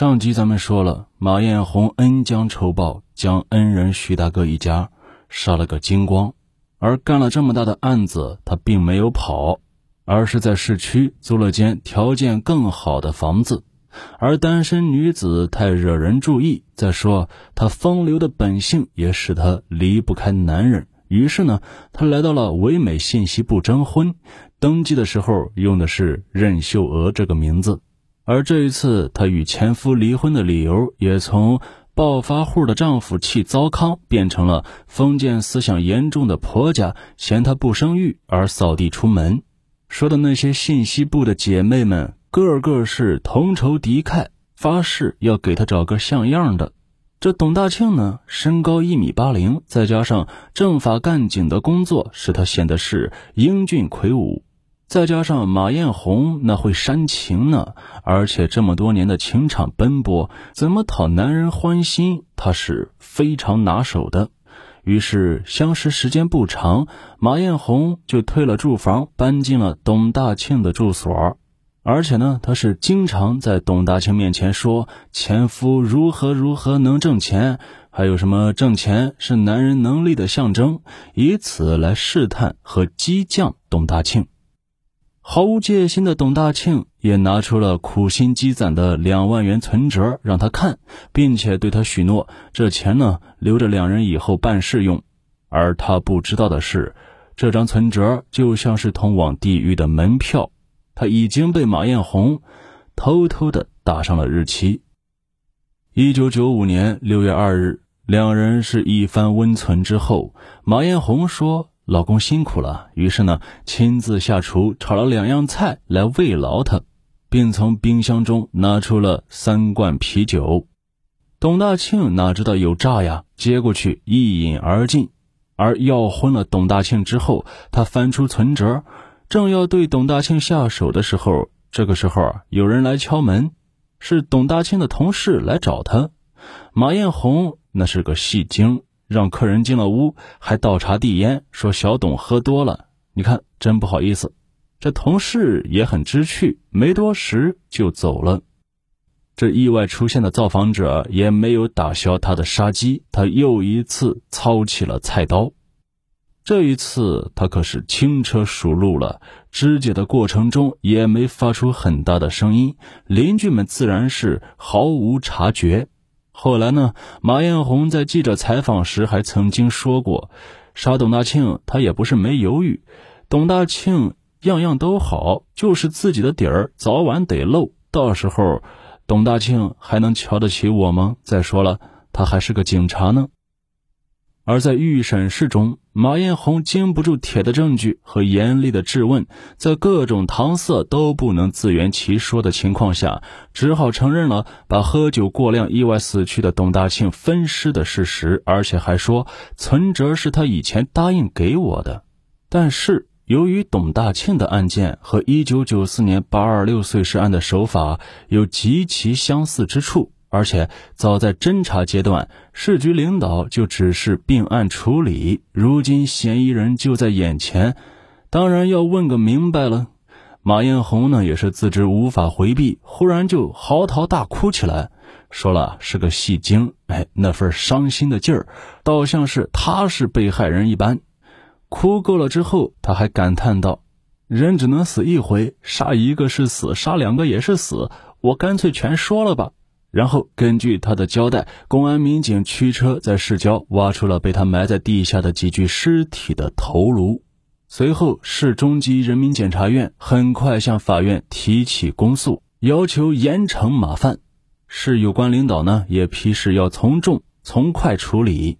上集咱们说了，马艳红恩将仇报，将恩人徐大哥一家杀了个精光。而干了这么大的案子，他并没有跑，而是在市区租了间条件更好的房子。而单身女子太惹人注意，再说她风流的本性也使她离不开男人。于是呢，她来到了唯美信息部征婚，登记的时候用的是任秀娥这个名字。而这一次，她与前夫离婚的理由也从暴发户的丈夫气糟糠，变成了封建思想严重的婆家嫌她不生育而扫地出门。说的那些信息部的姐妹们，个个是同仇敌忾，发誓要给她找个像样的。这董大庆呢，身高一米八零，再加上政法干警的工作，使他显得是英俊魁梧。再加上马艳红那会煽情呢，而且这么多年的情场奔波，怎么讨男人欢心，她是非常拿手的。于是相识时间不长，马艳红就退了住房，搬进了董大庆的住所。而且呢，她是经常在董大庆面前说前夫如何如何能挣钱，还有什么挣钱是男人能力的象征，以此来试探和激将董大庆。毫无戒心的董大庆也拿出了苦心积攒的两万元存折让他看，并且对他许诺，这钱呢留着两人以后办事用。而他不知道的是，这张存折就像是通往地狱的门票，他已经被马艳红偷偷的打上了日期。一九九五年六月二日，两人是一番温存之后，马艳红说。老公辛苦了，于是呢，亲自下厨炒了两样菜来慰劳他，并从冰箱中拿出了三罐啤酒。董大庆哪知道有诈呀，接过去一饮而尽。而要昏了董大庆之后，他翻出存折，正要对董大庆下手的时候，这个时候有人来敲门，是董大庆的同事来找他。马艳红那是个戏精。让客人进了屋，还倒茶递烟，说小董喝多了。你看，真不好意思。这同事也很知趣，没多时就走了。这意外出现的造访者也没有打消他的杀机，他又一次操起了菜刀。这一次，他可是轻车熟路了，肢解的过程中也没发出很大的声音，邻居们自然是毫无察觉。后来呢？马艳红在记者采访时还曾经说过，杀董大庆他也不是没犹豫。董大庆样样都好，就是自己的底儿早晚得露。到时候，董大庆还能瞧得起我吗？再说了，他还是个警察呢。而在预审室中，马艳红经不住铁的证据和严厉的质问，在各种搪塞都不能自圆其说的情况下，只好承认了把喝酒过量意外死去的董大庆分尸的事实，而且还说存折是他以前答应给我的。但是，由于董大庆的案件和1994年八二六碎尸案的手法有极其相似之处。而且早在侦查阶段，市局领导就指示并案处理。如今嫌疑人就在眼前，当然要问个明白了。马艳红呢，也是自知无法回避，忽然就嚎啕大哭起来，说了是个戏精。哎，那份伤心的劲儿，倒像是他是被害人一般。哭够了之后，他还感叹道：“人只能死一回，杀一个是死，杀两个也是死，我干脆全说了吧。”然后根据他的交代，公安民警驱车在市郊挖出了被他埋在地下的几具尸体的头颅。随后，市中级人民检察院很快向法院提起公诉，要求严惩马犯。市有关领导呢也批示要从重从快处理。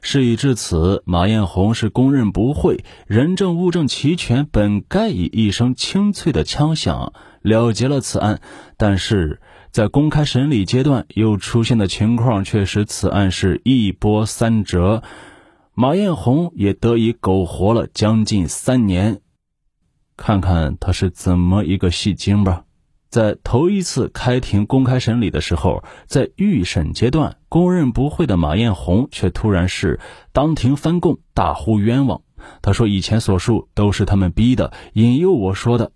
事已至此，马艳红是供认不讳，人证物证齐全，本该以一声清脆的枪响了结了此案，但是。在公开审理阶段，又出现的情况却使此案是一波三折，马艳红也得以苟活了将近三年。看看他是怎么一个戏精吧！在头一次开庭公开审理的时候，在预审阶段供认不讳的马艳红，却突然是当庭翻供，大呼冤枉。他说以前所述都是他们逼的，引诱我说的。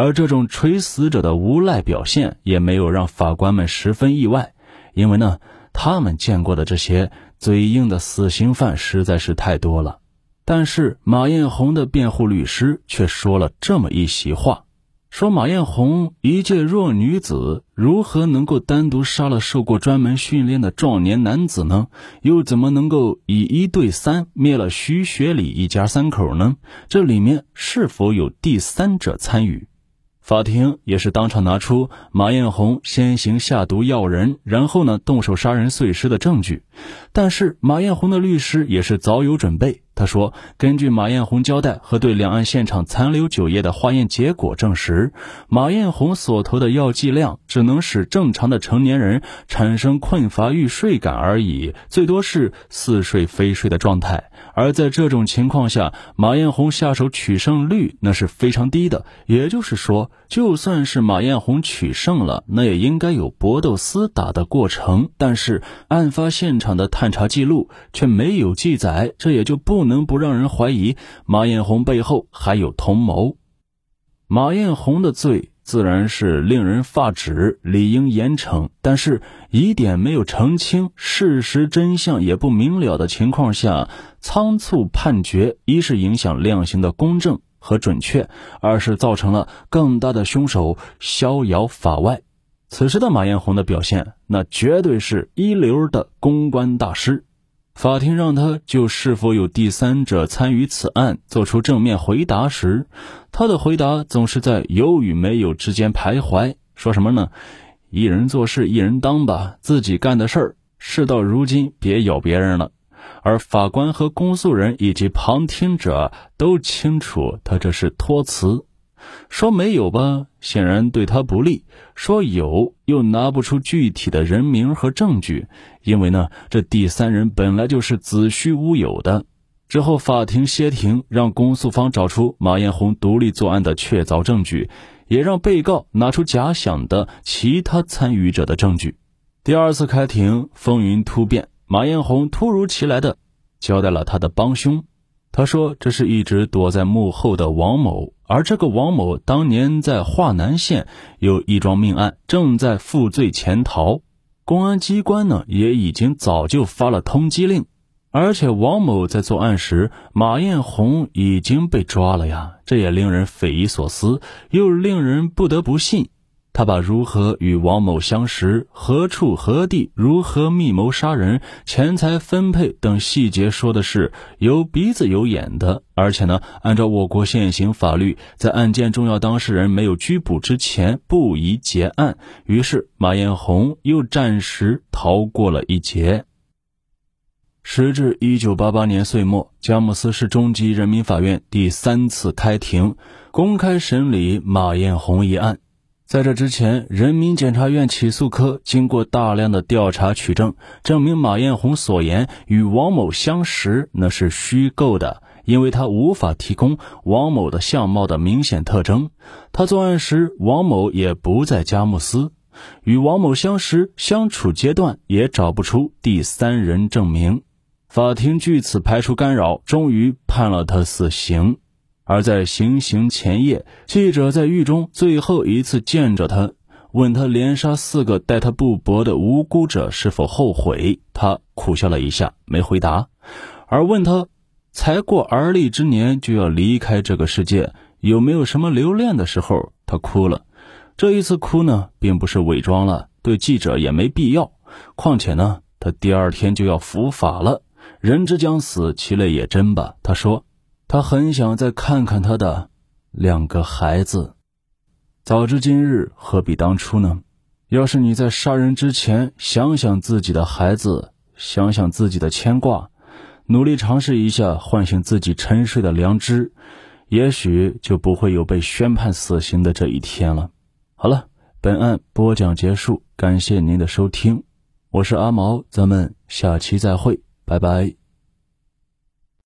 而这种垂死者的无赖表现也没有让法官们十分意外，因为呢，他们见过的这些嘴硬的死刑犯实在是太多了。但是马艳红的辩护律师却说了这么一席话。说马艳红一介弱女子，如何能够单独杀了受过专门训练的壮年男子呢？又怎么能够以一对三灭了徐学礼一家三口呢？这里面是否有第三者参与？法庭也是当场拿出马艳红先行下毒要人，然后呢动手杀人碎尸的证据。但是马艳红的律师也是早有准备。他说：“根据马艳红交代和对两岸现场残留酒液的化验结果证实，马艳红所投的药剂量只能使正常的成年人产生困乏欲睡感而已，最多是似睡非睡的状态。而在这种情况下，马艳红下手取胜率那是非常低的。也就是说，就算是马艳红取胜了，那也应该有搏斗厮打的过程。但是案发现场的探查记录却没有记载，这也就不。”能不让人怀疑马艳红背后还有同谋？马艳红的罪自然是令人发指，理应严惩。但是疑点没有澄清，事实真相也不明了的情况下，仓促判决，一是影响量刑的公正和准确，二是造成了更大的凶手逍遥法外。此时的马艳红的表现，那绝对是一流的公关大师。法庭让他就是否有第三者参与此案做出正面回答时，他的回答总是在有与没有之间徘徊。说什么呢？一人做事一人当吧，自己干的事儿，事到如今别咬别人了。而法官和公诉人以及旁听者都清楚，他这是托词。说没有吧，显然对他不利；说有，又拿不出具体的人名和证据，因为呢，这第三人本来就是子虚乌有的。之后，法庭歇庭，让公诉方找出马艳红独立作案的确凿证据，也让被告拿出假想的其他参与者的证据。第二次开庭，风云突变，马艳红突如其来的交代了他的帮凶。他说：“这是一直躲在幕后的王某，而这个王某当年在华南县有一桩命案，正在负罪潜逃。公安机关呢也已经早就发了通缉令，而且王某在作案时，马艳红已经被抓了呀。这也令人匪夷所思，又令人不得不信。”他把如何与王某相识、何处何地、如何密谋杀人、钱财分配等细节说的是有鼻子有眼的，而且呢，按照我国现行法律，在案件重要当事人没有拘捕之前不宜结案。于是马艳红又暂时逃过了一劫。时至一九八八年岁末，佳木斯市中级人民法院第三次开庭，公开审理马艳红一案。在这之前，人民检察院起诉科经过大量的调查取证，证明马艳红所言与王某相识那是虚构的，因为他无法提供王某的相貌的明显特征。他作案时，王某也不在佳木斯，与王某相识相处阶段也找不出第三人证明。法庭据此排除干扰，终于判了他死刑。而在行刑前夜，记者在狱中最后一次见着他，问他连杀四个待他不薄的无辜者是否后悔，他苦笑了一下，没回答。而问他，才过而立之年就要离开这个世界，有没有什么留恋的时候，他哭了。这一次哭呢，并不是伪装了，对记者也没必要。况且呢，他第二天就要伏法了，人之将死，其类也真吧。他说。他很想再看看他的两个孩子。早知今日，何必当初呢？要是你在杀人之前想想自己的孩子，想想自己的牵挂，努力尝试一下唤醒自己沉睡的良知，也许就不会有被宣判死刑的这一天了。好了，本案播讲结束，感谢您的收听，我是阿毛，咱们下期再会，拜拜。